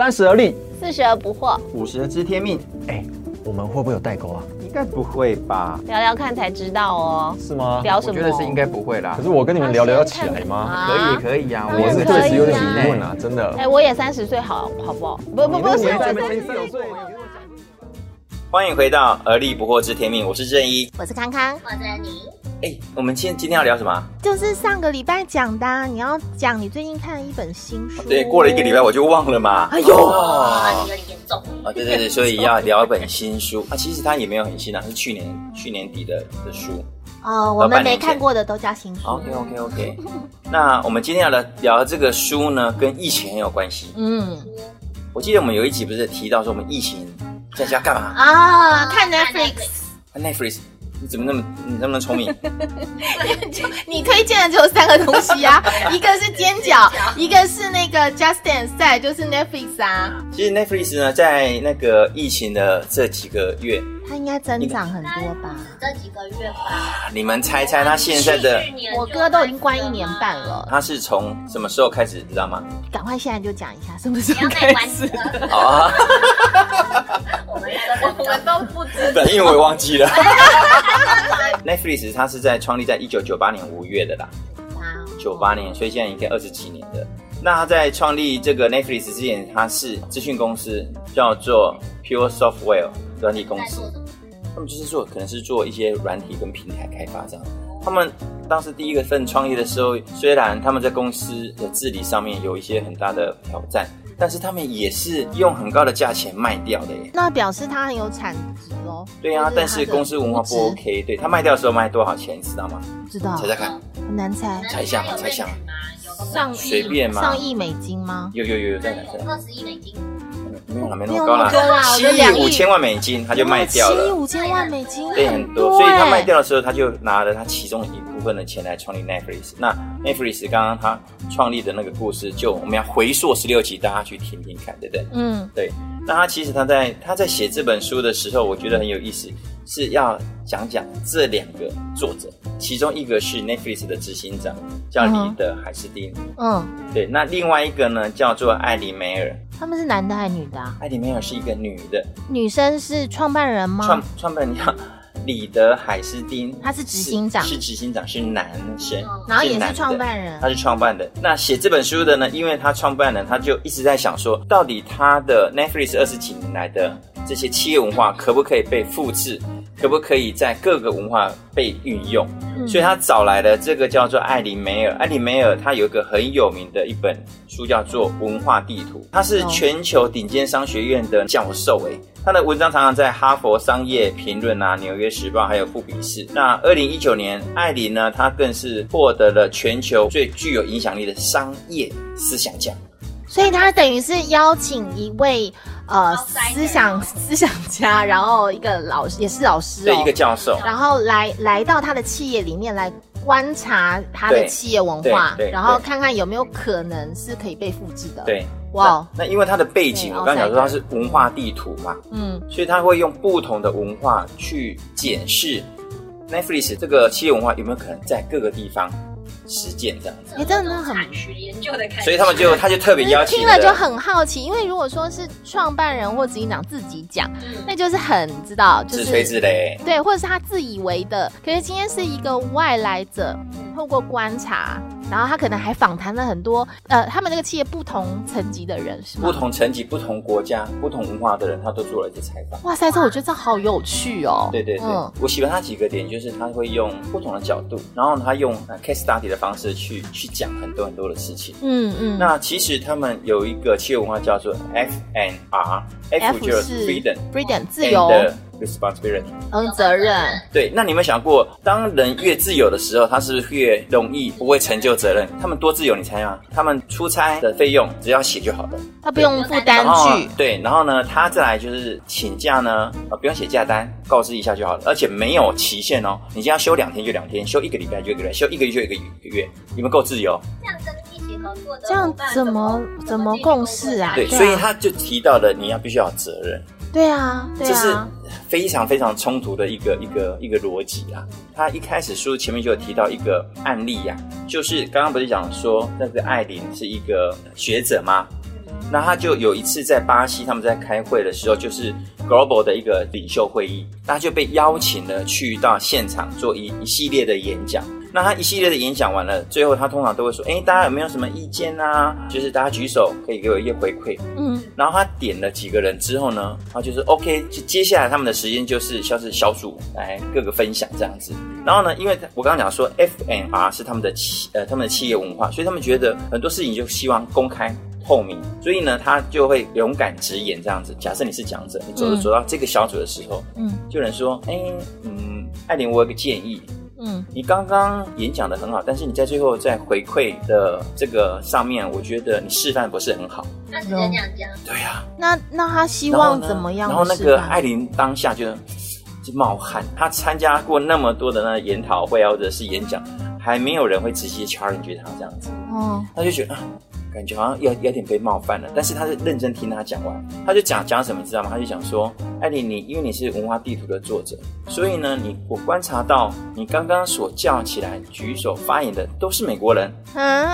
三十而立，四十而不惑，五十而知天命，哎，我们会不会有代沟啊？应该不会吧？聊聊看才知道哦。是吗？聊什么？我觉得是应该不会啦可。是我跟你们聊聊要起来吗？可以可以啊，我是可以对此有点啊疑问啊，真的。哎，我也三十岁，好好不好？不不不是，我三十岁，欢迎回到而立不惑知天命，我是正一。我是康康，我是你，哎，我们今天今天要聊什么？就是上个礼拜讲的啊，你要讲你最近看了一本新书。对，过了一个礼拜我就忘了嘛。哎呦有点严重。啊，对对对，所以要聊一本新书啊。其实它也没有很新啊，是去年去年底的的书。哦，我们没看过的都叫新书。OK OK OK。那我们今天要来聊这个书呢，跟疫情很有关系。嗯我记得我们有一集不是提到说我们疫情在家干嘛啊，看 Netflix，看？Netflix，你怎么那么你那么聪明？你推荐的只有三个东西啊，一个是煎饺，一个是那个 Just Dance，再来就是 Netflix 啊。其实 Netflix 呢，在那个疫情的这几个月，它应该增长很多吧？这几个月吧，你们猜猜他现在的去年我哥都已经关一年半了，他是从什么时候开始，知道吗？赶快现在就讲一下什么时候开始。好啊，我们都我们都不知道因为我也忘记了。Netflix 它是在创立在一九九八年五月的啦，九八年，所以现在应该二十几年的。那他在创立这个 Netflix 之前，他是资讯公司，叫做 Pure Software 专利公司。他们就是做，可能是做一些软体跟平台开发这样。他们当时第一个份创业的时候，虽然他们在公司的治理上面有一些很大的挑战，但是他们也是用很高的价钱卖掉的耶。那表示他很有产值哦。对啊，但是公司文化不 OK，对他卖掉的时候卖多少钱，你知道吗？不知道，猜猜看，很难猜。猜一下嘛，猜一下嘛。上亿随便嘛上亿美金吗？有有有有，再来再来，二十亿美金，没有了，没那么高啦。啦，七亿。五千万美金他就卖掉七亿了。五千万美金，对，很多，所以他卖掉的时候，他就拿了他其中一部分的钱来创立 Netflix。那 Netflix 刚刚他创立的那个故事，就我们要回溯十六集，大家去听听看，对不对？嗯，对。那他其实他在他在写这本书的时候，我觉得很有意思，是要讲讲这两个作者，其中一个是 Netflix 的执行长，叫李德海斯汀，嗯，对。那另外一个呢，叫做艾莉梅尔，他们是男的还是女的啊？艾莉梅尔是一个女的，女生是创办人创吗？创办人叫李德海斯汀，他是执行长是执行长，是男生，然后也是创办人他。是创办的。那写这本书的呢，因为他创办人，他就一直在想说，到底他的 Netflix 二十几年来的这些企业文化可不可以被复制，可不可以在各个文化被运用？嗯所以他找来了这个叫做艾琳梅尔。艾琳梅尔他有一个很有名的一本书叫做《文化地图》，他是全球顶尖商学院的教授诶。他的文章常常在哈佛商业评论啊、纽约时报还有富比士。那二零一九年，艾琳呢，她更是获得了全球最具有影响力的商业思想奖。所以他等于是邀请一位呃思想思想家，然后一个老师也是老师对，哦一个，教授。然后来来到他的企业里面来观察他的企业文化对，然后看看有没有可能是可以被复制的。，对，哇那那因为它的背景，我刚刚讲说它是文化地图嘛，嗯，所以他会用不同的文化去检视 Netflix 这个企业文化有没有可能在各个地方实践这样子。也真的很产学研究的感觉，所以他们就他就特别邀请听了就很好奇，因为如果说是创办人或执行长自己讲，那就是很知道，就自吹是自擂。对，或者是他自以为的。可是今天是一个外来者，透过观察，然后他可能还访谈了很多呃，他们那个企业不同层级的人，是吗？不。同层级、不同国家、不同文化的人，他都做了一些采访。哇塞，这我觉得这好有趣哦。对对对，嗯我喜欢他几个点，就是他会用不同的角度，然后他用呃 case study 的方式去去讲很多很多的事情。嗯嗯，那其实他们有一个企业文化叫做 F N R，F 就是是 freedom freedom 自由，and responsibility。嗯，责任，对，那你有没有想过，当人越自由的时候，他是不是越容易不会成就责任？他们多自由，你猜啊？他们出差的费用只要写就好了。他不用负单据，对，然后呢，他再来就是请假呢，呃，不用写假单，告知一下就好了，而且没有期限哦。你今天要休两天就两天，休一个礼拜就一个礼拜，休一个月就一个月，你们够自由。这样跟一起合作的这样怎么怎么共事啊？对，所以他就提到了你要必须要有责任，对啊，这是，非常非常冲突的一个一个一个逻辑啊。他一开始书前面就有提到一个案例呀、就是刚刚不是讲说那个艾琳是一个学者吗？那他就有一次在巴西，他们在开会的时候，就是 Global 的一个领袖会议，他就被邀请了去到现场做一一系列的演讲。那他一系列的演讲完了，最后他通常都会说：“哎，大家有没有什么意见啊？就是大家举手，可以给我一些回馈。”嗯，然后他点了几个人之后呢，他就是 OK，就接下来他们的时间就是像是小组来各个分享这样子。然后呢，因为我刚刚讲说 FNR 是他们的企呃他们的企业文化，所以他们觉得很多事情就希望公开。透明，所以呢，他就会勇敢直言这样子。假设你是讲者，你走着走到这个小组的时候，嗯，就能说，哎，嗯，艾琳，我有个建议，嗯，你刚刚演讲的很好，但是你在最后在回馈的这个上面，我觉得你示范不是很好。那直接这样讲，对呀。那那他希望怎么样？然后那个艾琳当下就就冒汗。他参加过那么多的那研讨会或者是演讲，还没有人会直接 challenge 他这样子。哦，他就觉得。感觉好像有有点被冒犯了，但是他是认真听他讲完，他就讲讲什么，你知道吗？他就讲说，艾琳，你因为你是文化地图的作者，所以呢，你我观察到你刚刚所叫起来举手发言的都是美国人，嗯，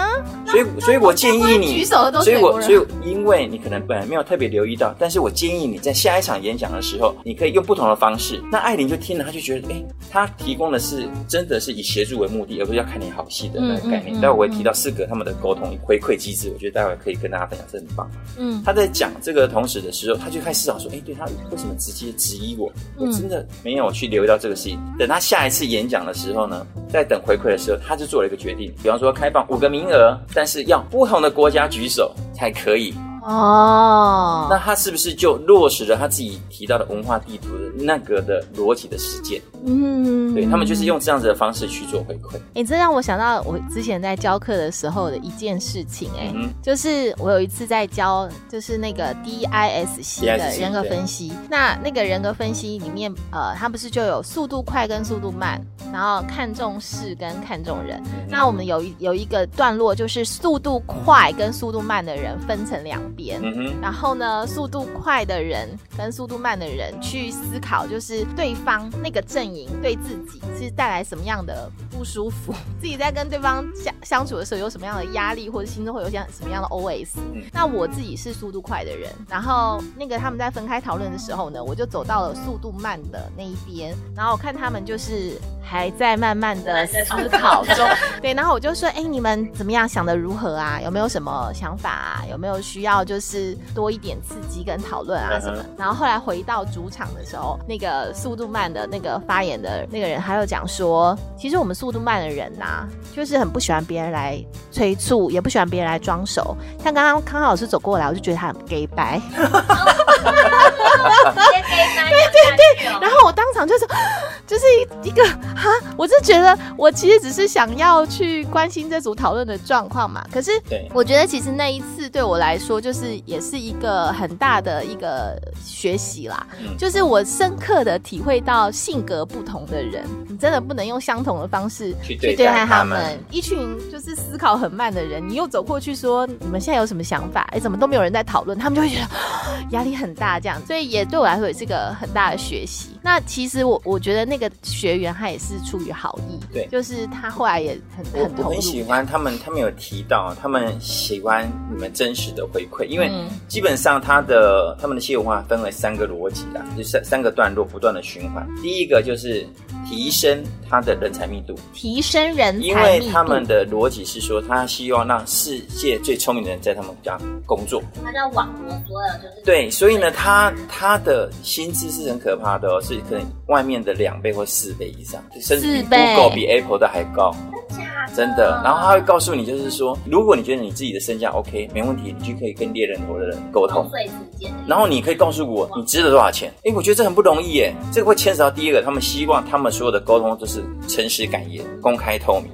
所以所以我建议你举手的都是美国人，所以我所以因为你可能本来没有特别留意到，但是我建议你在下一场演讲的时候，你可以用不同的方式。那艾琳就听了，他就觉得，哎，他提供的是真的是以协助为目的，而不是要看你好戏的那个概念。待会我会提到四个他们的沟通回馈机制，我觉得待会可以跟大家分享，这很棒。嗯，他在讲这个同时的时候，他就开始想说，哎，对他为什么直接质疑我？我真的没有去留意到这个事情。等他下一次演讲的时候呢，在等回馈的时候，他就做了一个决定，比方说开放五个名额，但是要不同的国家举手才可以。哦，那他是不是就落实了他自己提到的文化地图的那个的逻辑的实践？嗯，对他们就是用这样子的方式去做回馈。哎，这让我想到我之前在教课的时候的一件事情。哎，就是我有一次在教，就是那个 DISC 的人格分析。那那个人格分析里面，呃，它不是就有速度快跟速度慢，然后看重事跟看重人。那我们有有一个段落，就是速度快跟速度慢的人分成两。边，然后呢，速度快的人跟速度慢的人去思考，就是对方那个阵营对自己是带来什么样的不舒服，自己在跟对方相相处的时候有什么样的压力，或者心中会有些什么样的 OS。那我自己是速度快的人，然后那个他们在分开讨论的时候呢，我就走到了速度慢的那一边，然后我看他们就是还在慢慢的思考中，对，然后我就说，哎，你们怎么样想的如何啊？有没有什么想法啊？有没有需要？就是多一点刺激跟讨论啊什么，然后后来回到主场的时候，那个速度慢的那个发言的那个人，他又讲说，其实我们速度慢的人呐，就是很不喜欢别人来催促，也不喜欢别人来装熟。像刚刚康老师走过来，我就觉得他很 gay 白。对对对，然后我当场就是 就是一个哈，我是觉得我其实只是想要去关心这组讨论的状况嘛。可是我觉得其实那一次对我来说，就是也是一个很大的一个学习啦。就是我深刻的体会到性格不同的人，你真的不能用相同的方式去对待他们。一群就是思考很慢的人，你又走过去说你们现在有什么想法？哎，怎么都没有人在讨论？他们就会觉得 压力很大，这样。所以所以也对我来说也是个很大的学习。那其实我我觉得那个学员他也是出于好意，对，就是他后来也很很投入。很喜欢他们，他们有提到他们喜欢你们真实的回馈，因为基本上他的他们的企业文化分为三个逻辑啦，就三三个段落不断的循环。第一个就是提升他的人才密度，提升人才因为他们的逻辑是说，他希望让世界最聪明的人在他们家工作。他叫网罗所有就是对，所以呢，他他的薪资是很可怕的哦，是。可能外面的两倍或四倍以上，甚至比 Google 比 Apple 的还高，真的。然后他会告诉你，就是说，如果你觉得你自己的身价 OK，没问题，你就可以跟猎人头的人沟通。然后你可以告诉我，你值得多少钱？哎，我觉得这很不容易耶。这个会牵扯到第一个，他们希望他们所有的沟通都是诚实、敢言、公开、透明。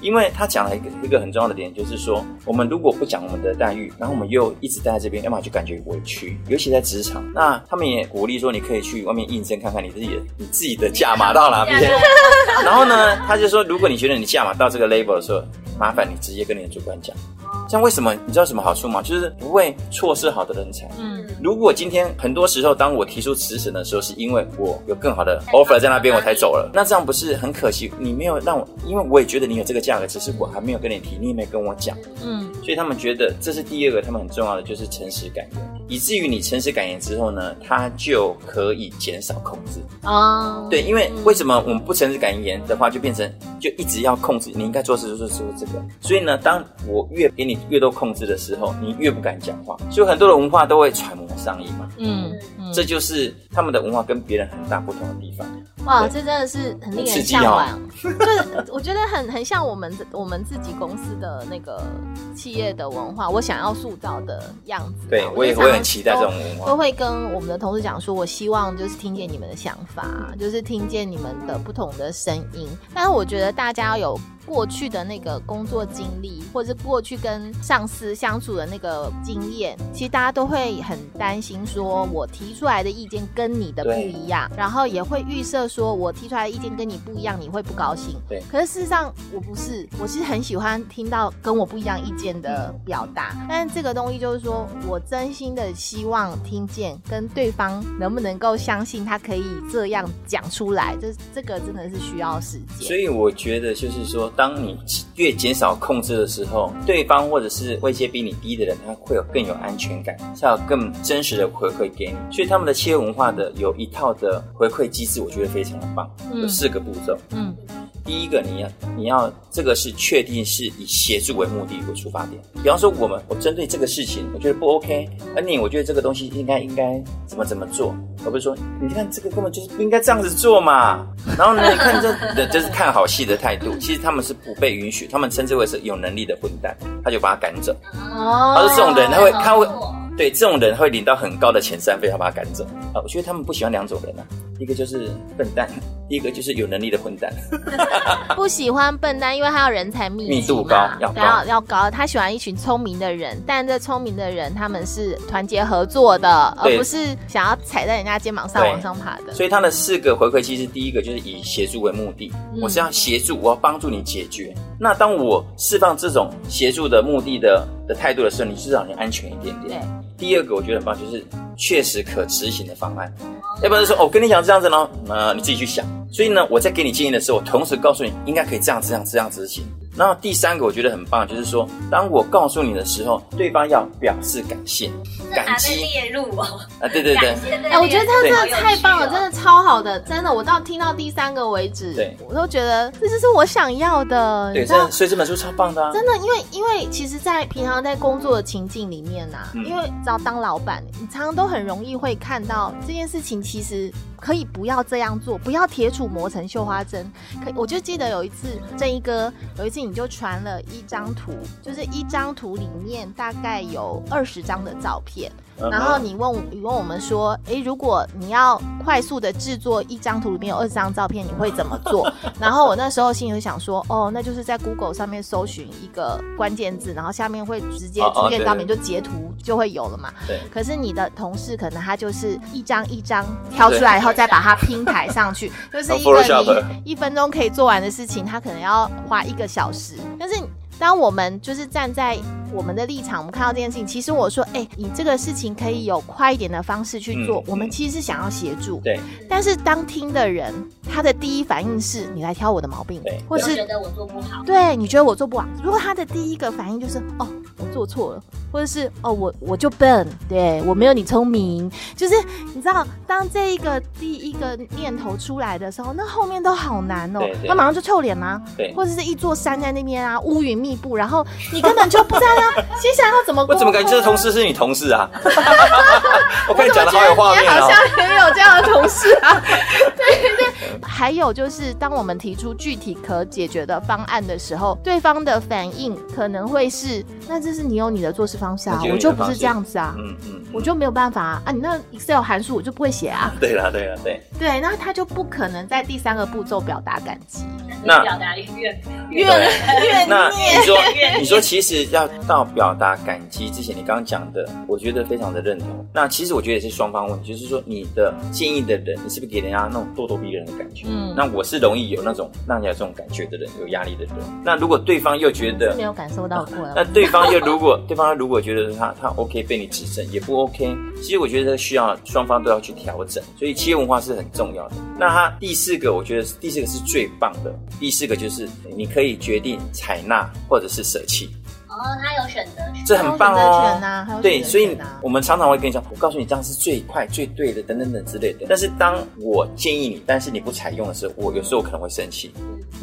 因为他讲了一个一个很重要的点，就是说，我们如果不讲我们的待遇，然后我们又一直待在这边，要么就感觉委屈，尤其在职场。那他们也鼓励说，你可以去外面应征看看你自己的你自己的价码到哪边。然后呢，他就说，如果你觉得你价码到这个 l a b e l 的时候，麻烦你直接跟你的主管讲。像为什么？你知道什么好处吗？就是不会错失好的人才。嗯。如果今天很多时候，当我提出辞职的时候，是因为我有更好的 offer 在那边，我才走了，那这样不是很可惜？你没有让我，因为我也觉得你有这个价格，只是我还没有跟你提，你也没跟我讲，嗯，所以他们觉得这是第二个，他们很重要的就是诚实感言，以至于你诚实感言之后呢，他就可以减少控制哦。对，因为为什么我们不诚实感言的话，就变成就一直要控制，你应该做事就是做这个，所以呢，当我越给你越多控制的时候，你越不敢讲话，所以很多的文化都会揣摩上意嘛，嗯，这就是他们的文化跟别人很大不同的地方。哇，这真的是很令人向往，就是我觉得很很像我们我们自己公司的那个企业的文化，我想要塑造的样子。对，我也会很期待这种文化，都会跟我们的同事讲说，我希望就是听见你们的想法，就是听见你们的不同的声音。但是我觉得大家要有。过去的那个工作经历，或者是过去跟上司相处的那个经验，其实大家都会很担心，说我提出来的意见跟你的不一样，然后也会预设说我提出来的意见跟你不一样，你会不高兴。对。可是事实上我不是，我其实很喜欢听到跟我不一样意见的表达。但是这个东西就是说我真心的希望听见，跟对方能不能够相信他可以这样讲出来，这这个真的是需要时间。所以我觉得就是说。当你越减少控制的时候，对方或者是位阶比你低的人，他会有更有安全感，才有更真实的回馈给你。所以他们的企业文化的有一套的回馈机制，我觉得非常的棒，有四个步骤。嗯。第一个，你要你要这个是确定是以协助为目的为出发点。比方说，我们我针对这个事情，我觉得不 OK，而你我觉得这个东西应该应该怎么怎么做，而不是说你看这个根本就是不应该这样子做嘛。然后呢，你看这这是看好戏的态度，其实他们是不被允许，他们称之为是有能力的混蛋，他就把他赶走。哦，他是这种人，他会他会对这种人会领到很高的遣散费，他把他赶走。啊，我觉得他们不喜欢两种人啊。一个就是笨蛋，一个就是有能力的混蛋。不喜欢笨蛋，因为他要人才密密度高，要要要高。他喜欢一群聪明的人，但这聪明的人他们是团结合作的，而不是想要踩在人家肩膀上往上爬的。所以他的四个回馈其实第一个就是以协助为目的，我是要协助，我要帮助你解决。那当我释放这种协助的目的的的态度的时候，你至少你安全一点点。第二个我觉得很棒，就是确实可执行的方案。要不然说，我跟你讲这样子呢，那，你自己去想。所以呢，我在给你建议的时候，我同时告诉你应该可以这样、这样、这样执行。然后第三个我觉得很棒，就是说，当我告诉你的时候，对方要表示感谢、感激。列入哦。啊，对对对。哎，我觉得他真的太棒了，真的超好的，真的，我到听到第三个为止，对我都觉得这就是我想要的。对，所以这本书超棒的。真的，因为因为其实，在平常在工作的情境里面呐，因为只要当老板，你常常都很容易会看到这件事情，其实。可以不要这样做，不要铁杵磨成绣花针。可我就记得有一次，正一哥有一次你就传了一张图，就是一张图里面大概有二十张的照片。然后你问你问我们说，诶，如果你要快速的制作一张图里面有二十张照片，你会怎么做？然后我那时候心里就想说，哦，那就是在 Google 上面搜寻一个关键字，然后下面会直接出现照片，就截图就会有了嘛。对。可是你的同事可能他就是一张一张挑出来以后再把它拼排上去，就是一个你一分钟可以做完的事情，他可能要花一个小时。但是当我们就是站在我们的立场，我们看到这件事情，其实我说，哎，你这个事情可以有快一点的方式去做。我们其实是想要协助，对。但是当听的人，他的第一反应是你来挑我的毛病，对，或是觉得我做不好，对你觉得我做不好。如果他的第一个反应就是哦，我做错了，或者是哦，我我就笨，对我没有你聪明，就是你知道，当这一个第一个念头出来的时候，那后面都好难哦。他马上就臭脸啦，对，或者是一座山在那边啊，乌云密布，然后你根本就不知道要接下来要怎么。我怎么感觉这个同事是你同事啊？我跟你讲的好有画面好像也有这样的同事啊。对对对，还有就是当我们提出具体可解决的方案的时候，对方的反应可能会是：那这是你有你的做事方式啊，我就不是这样子啊，嗯嗯，我就没有办法啊，啊，你那 Excel 函数我就不会写啊。对啦对啦对。对，那他就不可能在第三个步骤表达感激。那表达怨怨怨那你说 你说其实要到表达感激之前，你刚刚讲的，我觉得非常的认同。那其实我觉得也是双方问题，就是说你的建议的人，你是不是给人家那种咄咄逼人的感觉？嗯，那我是容易有那种让人家有这种感觉的人，有压力的人。那如果对方又觉得没有感受到过，那对方方又如果对方如果觉得他他 OK 被你指正也不 OK，其实我觉得需要双方都要去调整，所以企业文化是很重要的。那他第四个，我觉得第四个是最棒的，第四个就是你可以决定采纳或者是舍弃。哦，他有选择权，这很棒哦。对，所以我们常常会跟你讲，我告诉你这样是最快、最对的，等等等之类的。但是当我建议你，但是你不采用的时候，我有时候可能会生气。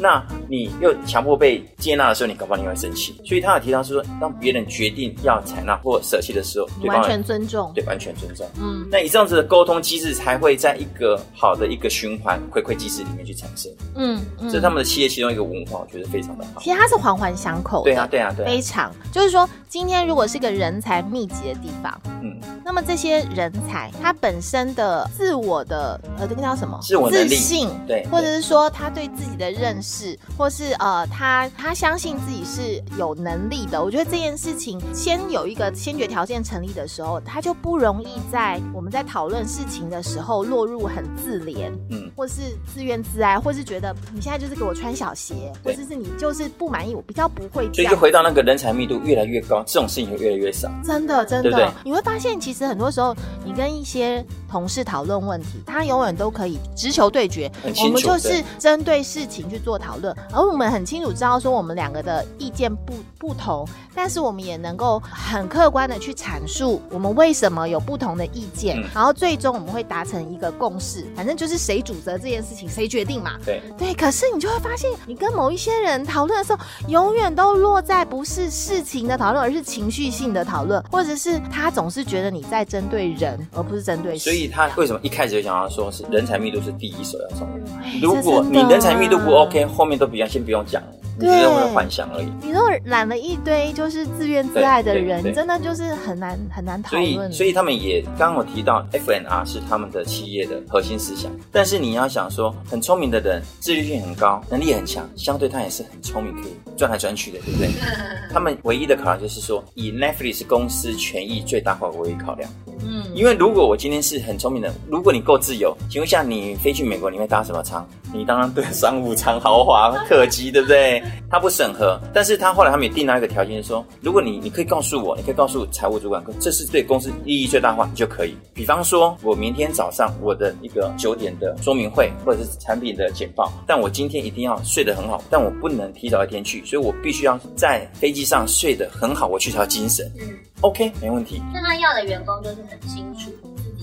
那你又强迫被接纳的时候，你搞不好你会生气。所以他有提到是说，当别人决定要采纳或舍弃的时候，完全尊重，对，完全尊重。嗯，那以这样子的沟通机制才会在一个好的一个循环回馈机制里面去产生。嗯，这是他们的企业其中一个文化，我觉得非常的好。其实它是环环相扣的。对啊，对啊，对，非常。就是说，今天如果是个人才密集的地方，嗯，那么这些人才他本身的自我的呃，这个叫什么？自我自信，对，或者是说他对自己的认识，或是呃，他他相信自己是有能力的。我觉得这件事情先有一个先决条件成立的时候，他就不容易在我们在讨论事情的时候落入很自怜，嗯，或是自怨自艾，或是觉得你现在就是给我穿小鞋，或者是你就是不满意，我比较不会。所以就回到那个人才密度越来越高，这种事情会越来越少。真的，真的，你会发现其实很多时候你跟一些同事讨论问题，他永远都可以直球对决，我们就是针对事情去做讨论，而我们很清楚知道说我们两个的意见不不同，但是我们也能够很客观的去阐述我们为什么有不同的意见，然后最终我们会达成一个共识，反正就是谁主责这件事情谁决定嘛。对。对，可是你就会发现，你跟某一些人讨论的时候，永远都落在不是事情的讨论，而是情绪性的讨论，或者是他总是觉得你在针对人，而不是针对。所以他为什么一开始就想要说是人才密度是第一首要重要？如果你人才密度不 OK，后面都不要先不用讲。你只是我的幻想而已。你如果揽了一堆就是自怨自艾的人，真的就是很难很难讨论。所以，所以他们也刚刚我提到，FNR 是他们的企业的核心思想。但是你要想说，很聪明的人，自律性很高，能力很强，相对他也是很聪明，可以转来转去的，对不对？他们唯一的考量就是说，以 Netflix 公司权益最大化为考量。嗯，因为如果我今天是很聪明的，如果你够自由，请问一下，你飞去美国，你会搭什么舱？你当然对商务舱、豪华客机，对不对？他不审核，但是他后来他们也定了一个条件，说如果你你可以告诉我，你可以告诉财务主管，这是对公司利益最大化，你就可以。比方说，我明天早上我的一个九点的说明会，或者是产品的简报，但我今天一定要睡得很好，但我不能提早一天去，所以我必须要在飞机上睡得很好，我去才有精神。嗯，OK，没问题。那他要的员工就是很清楚。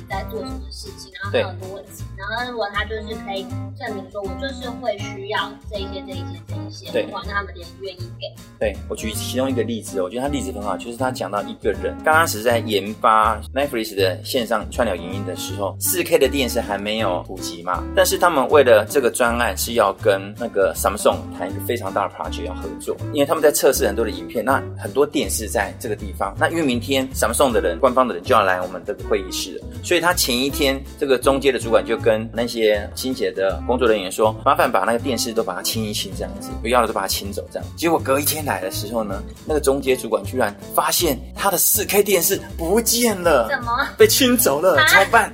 在做什么事情，然后有很多问题，然后如果他就是可以证明说，我就是会需要这一些、这一些、这一些的话，那他们也愿意给。对我举其中一个例子，我觉得他例子很好，就是他讲到一个人刚开始在研发 Netflix 的线上串流影音的时候，四 K 的电视还没有普及嘛，但是他们为了这个专案是要跟那个 Samsung 谈一个非常大的 project 要合作，因为他们在测试很多的影片，那很多电视在这个地方，那因为明天 Samsung 的人、官方的人就要来我们这个会议室了，所以。所以他前一天，这个中介的主管就跟那些清洁的工作人员说：“麻烦把那个电视都把它清一清，这样子不要了都把它清走。”这样，结果隔一天来的时候呢，那个中介主管居然发现他的四 K 电视不见了，怎么被清走了？怎么办？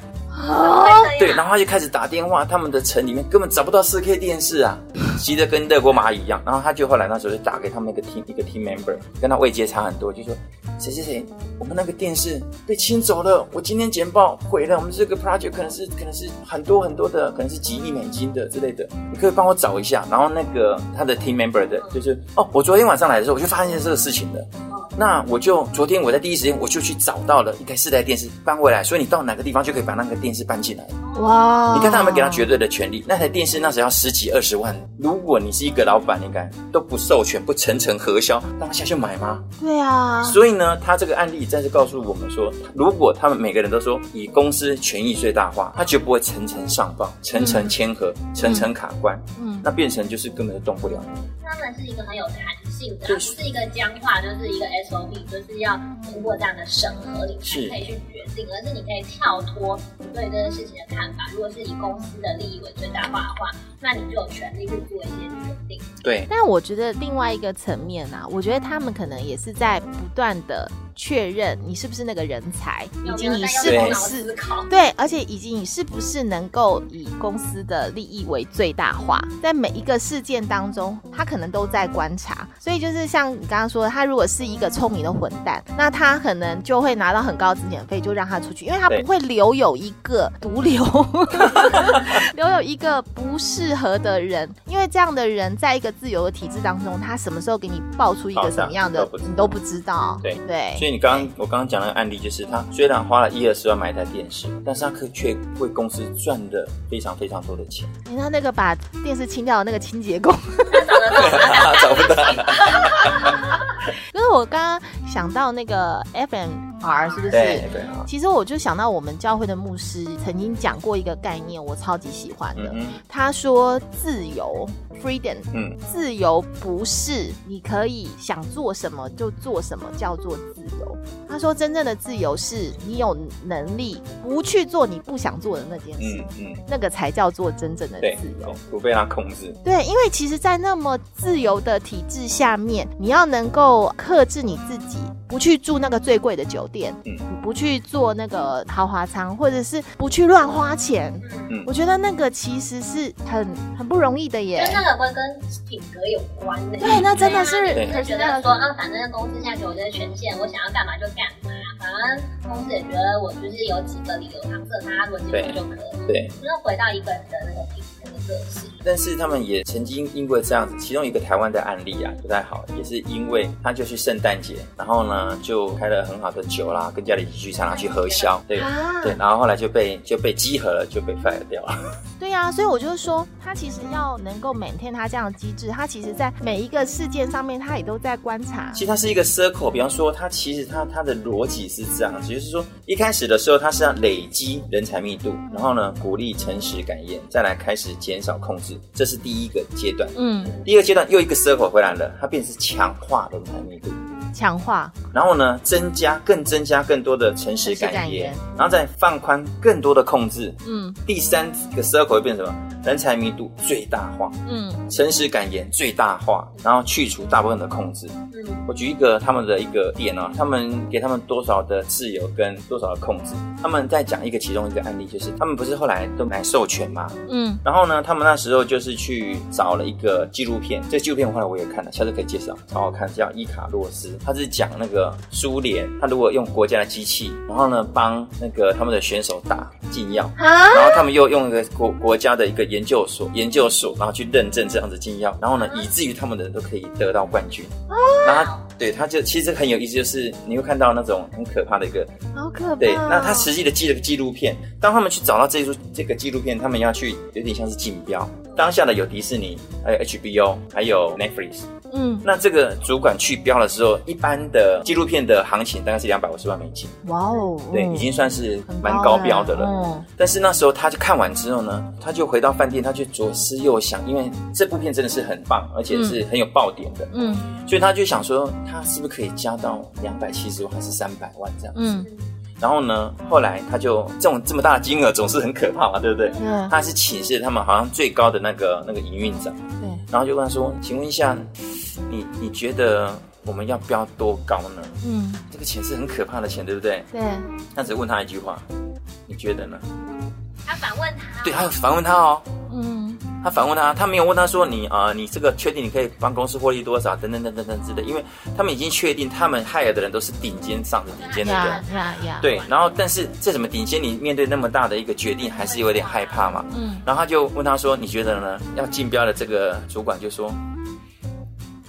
对，然后他就开始打电话，他们的城里面根本找不到四 K 电视啊，急得跟热锅蚂蚁一样。然后他就后来那时候就打给他们一个 team 一个 team member，跟他位阶差很多，就说。谁谁谁，我们那个电视被清走了。我今天简报毁了，我们这个 project 可能是可能是很多很多的，可能是几亿美金的之类的。你可以帮我找一下。然后那个他的 team member 的，就是哦，我昨天晚上来的时候，我就发现这个事情了。那我就昨天我在第一时间我就去找到了一台四台电视搬回来，所以你到哪个地方就可以把那个电视搬进来。哇！你看他有没有给他绝对的权利？那台电视那时候要十几二十万，如果你是一个老板，你敢都不授权不层层核销，让他下去买吗？对啊。所以呢，他这个案例再次告诉我们说，如果他们每个人都说以公司权益最大化，他绝不会层层上报、层层签合、层层卡关。嗯，那变成就是根本就动不了。他们是一个很有弹性的，不是一个僵化，就是一个 SOP，就是要通过这样的审核，你才可以去决定。而是你可以跳脱你对这件事情的看法。如果是以公司的利益为最大化的话，那你就有权利去做一些决定。对。但我觉得另外一个层面啊，我觉得他们可能也是在不断的。あ。确认你是不是那个人才，以及你是不是对，而且以及你是不是能够以公司的利益为最大化，在每一个事件当中，他可能都在观察。所以就是像你刚刚说的，他如果是一个聪明的混蛋，那他可能就会拿到很高资遣费，就让他出去，因为他不会留有一个毒瘤，留有一个不适合的人，因为这样的人在一个自由的体制当中，他什么时候给你爆出一个什么样的，你都不知道。对。对，所以你刚刚我刚刚讲那个案例，就是他虽然花了一二十万买一台电视，但是他可却为公司赚的非常非常多的钱。你看那个把电视清掉的那个清洁工，找得到找不到。可是我刚刚想到那个 FMR 是不是？对对。其实我就想到我们教会的牧师曾经讲过一个概念，我超级喜欢的。他说自由 （freedom），嗯，自由不是你可以想做什么就做什么叫做自由。他说真正的自由是你有能力不去做你不想做的那件事，嗯嗯，那个才叫做真正的自由，不被他控制。对，因为其实，在那么自由的体制下面，你要能够克制你自己，不去住那个最贵的酒店，嗯，不去做那个豪华舱，或者是不去乱花钱，嗯，我觉得那个其实是很很不容易的耶。就那个会跟品格有关的。对，那真的是，他觉得说，啊，反正公司现在给我这些权限，我想要干嘛就干嘛，反正公司也觉得我就是有几个理由搪塞他，如果接受就可以。对，那回到一个人的那个品。但是他们也曾经因为这样子，其中一个台湾的案例啊不太好，也是因为他就去圣诞节，然后呢就开了很好的酒啦，跟家里一起聚餐，然后去喝宵，对对，然后后来就被就被集合了，就被 fire 掉了。对呀，所以我就是说，他其实要能够 maintain 他这样的机制，他其实在每一个事件上面，他也都在观察。其实他是一个 circle，比方说，他其实他他的逻辑是这样，就是说一开始的时候，他是要累积人才密度，然后呢鼓励诚实感言，再来开始减少控制。这是第一个阶段，嗯，第一个阶段又一个 circle 回来了，它变成强化人才密度，强化，然后呢，增加更增加更多的诚实感言，然后再放宽更多的控制，嗯，第三个 circle 会变成什么？人才密度最大化，嗯，诚实感言最大化，然后去除大部分的控制。嗯，我举一个他们的一个点啊，他们给他们多少的自由跟多少的控制？他们在讲一个其中一个案例，就是他们不是后来都买授权嘛，嗯，然后呢，他们那时候就是去找了一个纪录片，这纪录片后来我也看了，下次可以介绍，超好看，叫伊卡洛斯，他是讲那个苏联，他如果用国家的机器，然后呢帮那个他们的选手打禁药，然后他们又用一个国国家的一个。研究所，研究所，然后去认证这样子禁药，然后呢，以至于他们的人都可以得到冠军。然后，对，他就其实很有意思，就是你会看到那种很可怕的一个，好可怕。对，那他实际的记了个纪录片，当他们去找到这出这个纪录片，他们要去有点像是竞标。当下的有迪士尼，还有 HBO，还有 Netflix。嗯，那这个主管去标的时候，一般的纪录片的行情大概是两百五十万美金。哇哦，对，已经算是蛮高标的了。嗯，但是那时候他就看完之后呢，他就回到饭店，他就左思右想，因为这部片真的是很棒，而且是很有爆点的。嗯，所以他就想说，他是不是可以加到两百七十万还是三百万这样子？嗯，然后呢，后来他就这种这么大的金额总是很可怕嘛，对不对？嗯，他是请示他们好像最高的那个那个营运长。对，然后就问他说，请问一下。你你觉得我们要标多高呢？嗯，这个钱是很可怕的钱，对不对？对。那只问他一句话，你觉得呢？他反问他。对，他反问他哦。嗯。他反问他，他没有问他说你啊，你这个确定你可以帮公司获利多少？等等等等等之类，因为他们已经确定他们 hire 的人都是顶尖上的顶尖的人。对，然后但是这怎么顶尖？你面对那么大的一个决定，还是有点害怕嘛。嗯。然后他就问他说，你觉得呢？要竞标的这个主管就说。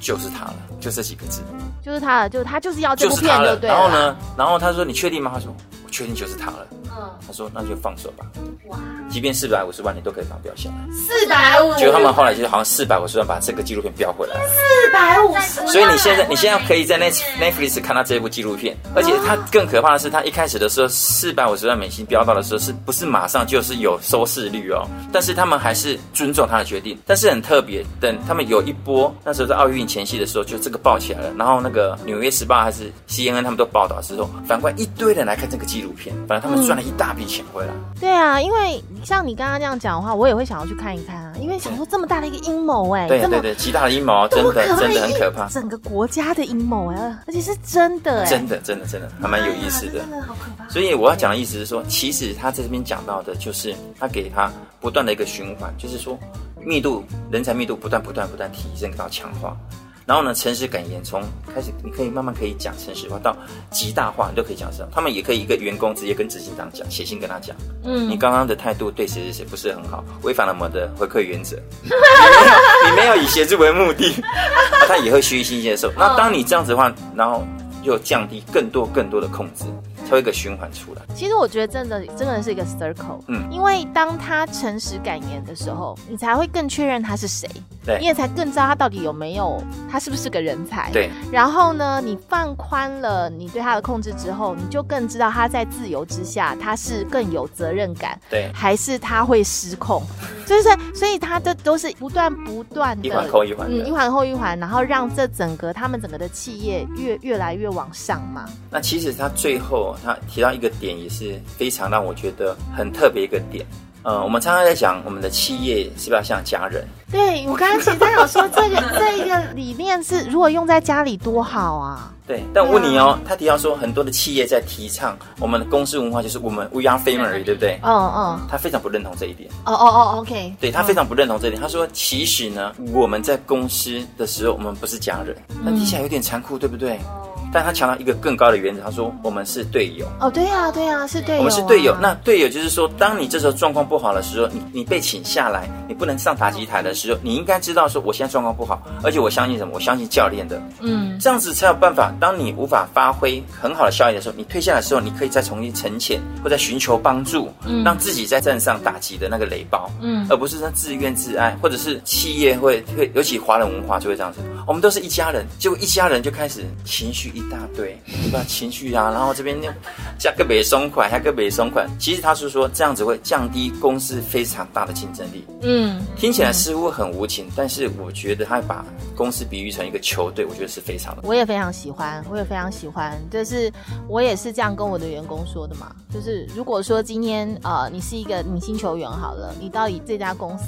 就是他了，就这几个字，就是他了，就他就是要这部片，对然后呢，然后他说：“你确定吗？”他说：“我确定就是他了。”嗯，他说：“那就放手吧。”哇，即便四百五十万，你都可以把它标下来。四百五，结果他们后来就是好像四百五十万把这个纪录片标回来。四百五十，所以你现在你现在可以在 Net Netflix 看到这部纪录片，而且它更可怕的是，它一开始的时候四百五十万美金标到的时候，是不是马上就是有收视率哦？但是他们还是尊重他的决定。但是很特别，等他们有一波那时候在奥运前夕的时候，就这个爆起来了。然后那个纽约时报还是 CNN 他们都报道之后，反观一堆人来看这个纪录片，反正他们赚了。了一大笔钱回来。对啊，因为像你刚刚这样讲的话，我也会想要去看一看啊，因为想说这么大的一个阴谋，哎，对对对，极大的阴谋，真的真的很可怕，整个国家的阴谋哎，而且是真的，真的真的真的还蛮有意思的，真的好可怕。所以我要讲的意思是说，其实他在这边讲到的就是他给他不断的一个循环，就是说密度人才密度不断不断不断提升到强化。然后呢，诚实感言从开始，你可以慢慢可以讲诚实话，到极大化，你都可以讲什么。他们也可以一个员工直接跟执行长讲，写信跟他讲，嗯，你刚刚的态度对谁谁谁不是很好，违反了我们的回馈原则，你没有以协助为目的，他也会虚心接受。那当你这样子的话，然后又降低更多更多的控制。会一个循环出来。其实我觉得真的真的是一个 circle，嗯，因为当他诚实感言的时候，你才会更确认他是谁，对，你也才更知道他到底有没有，他是不是个人才，对。然后呢，你放宽了你对他的控制之后，你就更知道他在自由之下，他是更有责任感，对，还是他会失控，就是所以他的都是不断不断的一环扣一环，嗯，一环扣一环，然后让这整个他们整个的企业越越来越往上嘛。那其实他最后。他提到一个点也是非常让我觉得很特别一个点，呃，我们常常在讲我们的企业是不是要像家人？对我刚刚其实在想说，这个 这一个理念是如果用在家里多好啊。对，但我问你哦，他提到说很多的企业在提倡我们的公司文化，就是我们 we are family，对不对？嗯嗯。他非常不认同这一点。哦哦哦，OK。对他非常不认同这一点。他说，其实呢，我们在公司的时候，我们不是家人。那听起来有点残酷，对不对？但他强调一个更高的原则，他说我们是队友。哦，对呀，对呀，是队友。我们是队友。那队友就是说，当你这时候状况不好的时候，你你被请下来，你不能上打击台的时候，你应该知道说，我现在状况不好，而且我相信什么？我相信教练的。嗯，这样子才有办法。当你无法发挥很好的效益的时候，你退下来的时候，你可以再重新沉潜，或者寻求帮助，让自己在站上打击的那个雷包。嗯，而不是说自怨自艾，或者是企业会会，尤其华人文化就会这样子。我们都是一家人，结果一家人就开始情绪一大堆。对吧？情绪啊，然后这边加个别松款，加个别松款。其实他是说这样子会降低公司非常大的竞争力。嗯，听起来似乎很无情，但是我觉得他把公司比喻成一个球队，我觉得是非常的。我也非常喜欢，我也非常喜欢。就是我也是这样跟我的员工说的嘛。就是如果说今天呃你是一个明星球员好了，你到底这家公司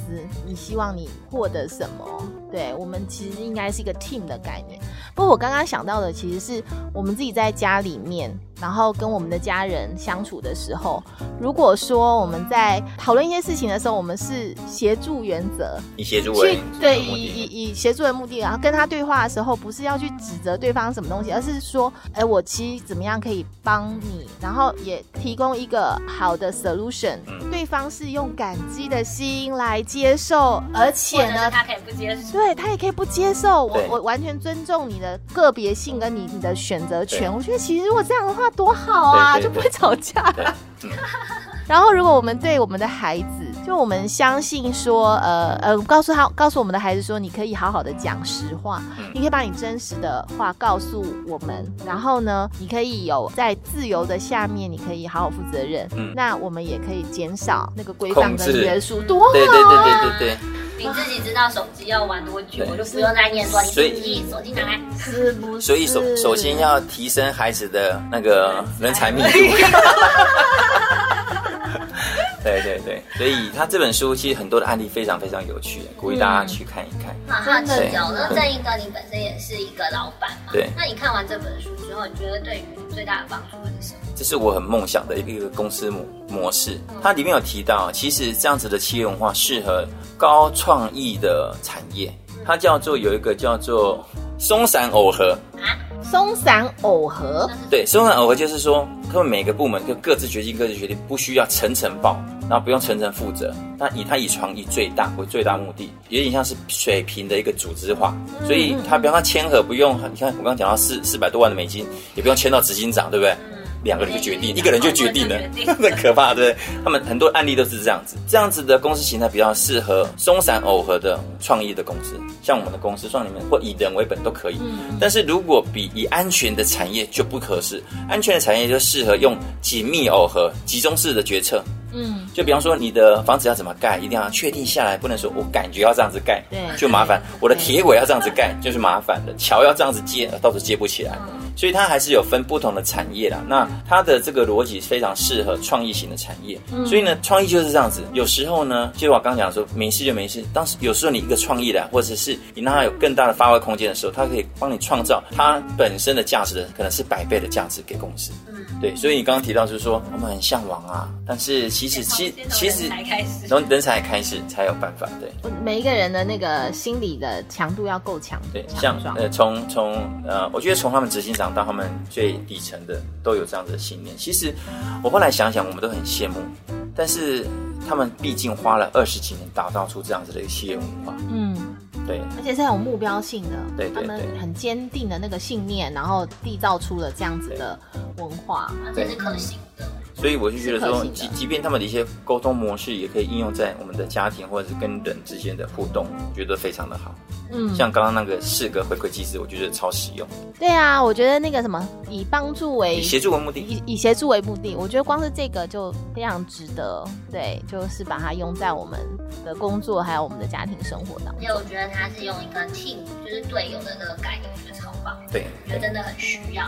你希望你获得什么？对我们其实应该是一个 team 的概念。不过我刚刚想到的其实是我们自己在家里面。然后跟我们的家人相处的时候，如果说我们在讨论一些事情的时候，我们是协助原则，以协助为对以以以协助为目的，然后跟他对话的时候，不是要去指责对方什么东西，而是说，哎，我其实怎么样可以帮你，然后也提供一个好的 solution，对方是用感激的心来接受，而且呢，他可以不接受，对他也可以不接受，我我完全尊重你的个别性跟你你的选择权。我觉得其实如果这样的话。多好啊，就不会吵架。然后，如果我们对我们的孩子，就我们相信说，呃呃，告诉他，告诉我们的孩子说，你可以好好的讲实话，你可以把你真实的话告诉我们。然后呢，你可以有在自由的下面，你可以好好负责任。那我们也可以减少那个规范跟约束，多好啊！对对对对对对。你自己知道手机要玩多久，我就不用再念说。所以手机拿来，是不是？所以首首先要提升孩子的那个 人才密度。对对对，所以他这本书其实很多的案例非常非常有趣，鼓励大家去看一看。好好奇哦，那郑一哥，你本身也是一个老板嘛？对。那你看完这本书之后，你觉得对于最大的帮助是什么？这是我很梦想的一个公司模模式。它里面有提到，其实这样子的企业文化适合高创意的产业。它叫做有一个叫做松散耦合啊，松散耦合。对，松散耦合就是说，他们每个部门就各自决定各自决定，不需要层层报。然后不用层层负责，那以他以创意最大为最大目的，有点像是水平的一个组织化，所以他比方说签合不用，你看我刚刚讲到四四百多万的美金，也不用签到执行长，对不对？两个人就决定，一个人就决定了，很可怕，对不对？他们很多案例都是这样子，这样子的公司形态比较适合松散耦合的创意的公司，像我们的公司，算你们或以人为本都可以。但是如果比以安全的产业就不合适，安全的产业就适合用紧密耦合、集中式的决策。嗯，就比方说你的房子要怎么盖，一定要确定下来，不能说我感觉要这样子盖，对，就麻烦。我的铁轨要这样子盖，就是麻烦的。桥要这样子接，到时候接不起来。所以它还是有分不同的产业啦。那它的这个逻辑非常适合创意型的产业。所以呢，创意就是这样子。有时候呢，就我刚讲说，没事就没事。当时有时候你一个创意的，或者是你让它有更大的发挥空间的时候，它可以帮你创造它本身的价值的，可能是百倍的价值给公司。嗯对，所以你刚刚提到就是说，我们很向往啊，但是其实其其实从人才开始才有办法。对，每一个人的那个心理的强度要够强。对，像呃，从从呃，我觉得从他们执行长。到他们最底层的都有这样的信念。其实我后来想想，我们都很羡慕，但是他们毕竟花了二十几年打造出这样子的一个企业文化。嗯，对，而且是很有目标性的，对，他们很坚定的那个信念，然后缔造出了这样子的文化，而且是可行的。所以我就觉得说，即即便他们的一些沟通模式，也可以应用在我们的家庭或者是跟人之间的互动，觉得非常的好。嗯，像刚刚那个四个回馈机制，我觉得超实用。对啊，我觉得那个什么，以帮助为以协助为目的，以以协助为目的，我觉得光是这个就非常值得。对，就是把它用在我们的工作还有我们的家庭生活当中。因为我觉得它是用一个 team，就是队友的那个概念，我觉得超棒。对，我觉得真的很需要。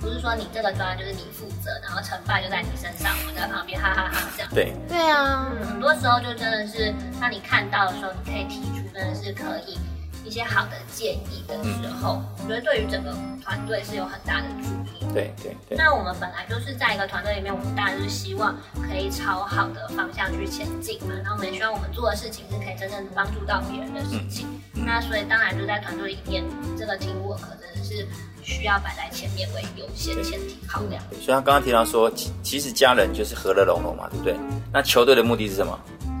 不是说你这个专案就是你负责，然后成败就在你身上，我在旁边哈哈哈这样。对对啊，很多时候就真的是，当你看到的时候，你可以提出真的是可以一些好的建议的时候，我觉得对于整个团队是有很大的助力。对对对。那我们本来就是在一个团队里面，我们当然是希望可以朝好的方向去前进嘛。然后我们也希望我们做的事情是可以真正帮助到别人的事情。那所以当然就在团队里面，这个 team work 真的是。需要摆在前面为优先前提考量。所以他刚刚提到说，其实家人就是和乐融融嘛，对不对？那球队的目的是什么？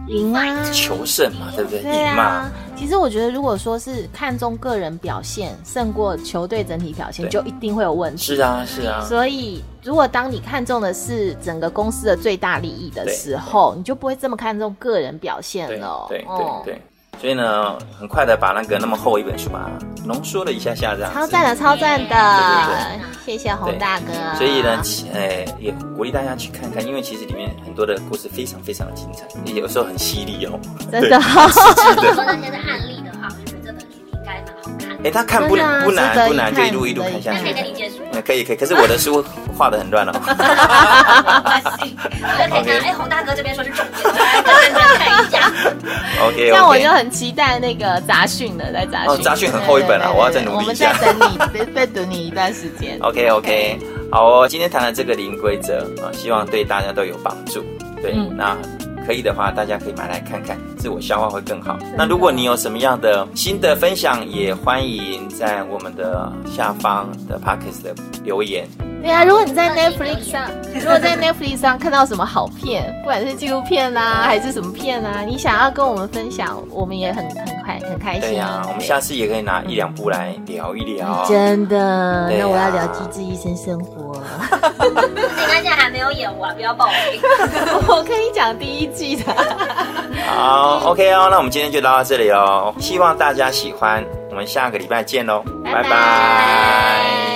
赢啊，求胜嘛，对不对？赢嘛。其实我觉得，如果说是看重个人表现胜过球队整体表现，就一定会有问题。是啊，是啊。所以，如果当你看重的是整个公司的最大利益的时候，你就不会这么看重个人表现了。对对对。所以呢，很快的把那个那么厚一本书嘛浓缩了一下下，这样超赞的，超赞的，谢谢洪大哥。所以呢，哎，也鼓励大家去看看，因为其实里面很多的故事非常非常的精彩，有时候很犀利哦。真的，说那些的案例哎，他看不不难不难，就一路一路看下去。可以跟你借书。可以可以，可是我的书画的很乱哦。可以看，哎，洪大哥这边说是重点，认真看一下。OK，像我就很期待那个杂讯的，在杂讯。哦，杂讯很厚一本啊，我要再努力一下。我们再等你，再等你一段时间。OK OK，好哦，今天谈了这个零规则啊，希望对大家都有帮助。对，那。可以的话，大家可以买来看看，自我消化会更好。那如果你有什么样的新的分享，也欢迎在我们的下方的 Pockets 的留言。对啊，如果你在 Netflix 上，如果在 Netflix 上看到什么好片，不管是纪录片啦，还是什么片啊，你想要跟我们分享，我们也很很快很开心。对呀，我们下次也可以拿一两部来聊一聊。真的，那我要聊《机智医生生活》。你现在还没有演完，不要爆雷。我可以讲第一季的。好，OK 哦，那我们今天就聊到这里哦，希望大家喜欢，我们下个礼拜见喽，拜拜。